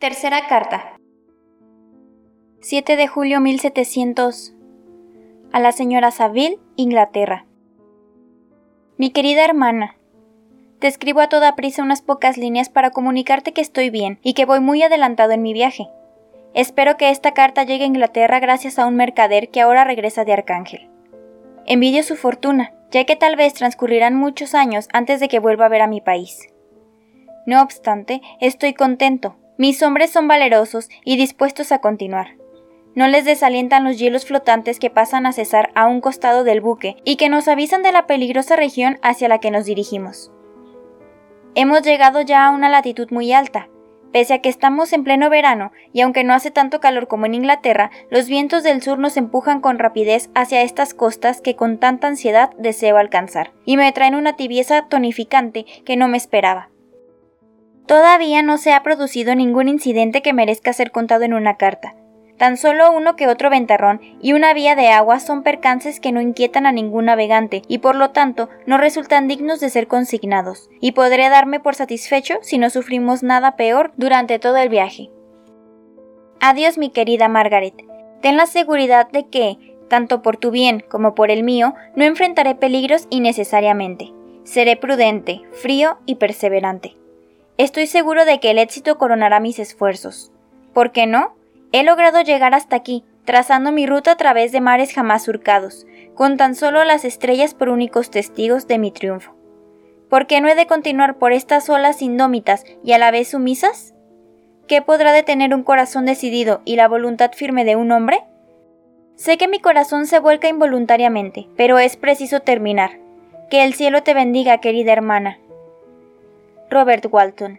Tercera carta. 7 de julio 1700. A la señora Saville, Inglaterra. Mi querida hermana, te escribo a toda prisa unas pocas líneas para comunicarte que estoy bien y que voy muy adelantado en mi viaje. Espero que esta carta llegue a Inglaterra gracias a un mercader que ahora regresa de Arcángel. Envidio su fortuna, ya que tal vez transcurrirán muchos años antes de que vuelva a ver a mi país. No obstante, estoy contento. Mis hombres son valerosos y dispuestos a continuar. No les desalientan los hielos flotantes que pasan a cesar a un costado del buque y que nos avisan de la peligrosa región hacia la que nos dirigimos. Hemos llegado ya a una latitud muy alta. Pese a que estamos en pleno verano y aunque no hace tanto calor como en Inglaterra, los vientos del sur nos empujan con rapidez hacia estas costas que con tanta ansiedad deseo alcanzar, y me traen una tibieza tonificante que no me esperaba. Todavía no se ha producido ningún incidente que merezca ser contado en una carta, Tan solo uno que otro ventarrón y una vía de agua son percances que no inquietan a ningún navegante y por lo tanto no resultan dignos de ser consignados, y podré darme por satisfecho si no sufrimos nada peor durante todo el viaje. Adiós mi querida Margaret. Ten la seguridad de que, tanto por tu bien como por el mío, no enfrentaré peligros innecesariamente. Seré prudente, frío y perseverante. Estoy seguro de que el éxito coronará mis esfuerzos. ¿Por qué no? He logrado llegar hasta aquí, trazando mi ruta a través de mares jamás surcados, con tan solo las estrellas por únicos testigos de mi triunfo. ¿Por qué no he de continuar por estas olas indómitas y a la vez sumisas? ¿Qué podrá detener un corazón decidido y la voluntad firme de un hombre? Sé que mi corazón se vuelca involuntariamente, pero es preciso terminar. Que el cielo te bendiga, querida hermana. Robert Walton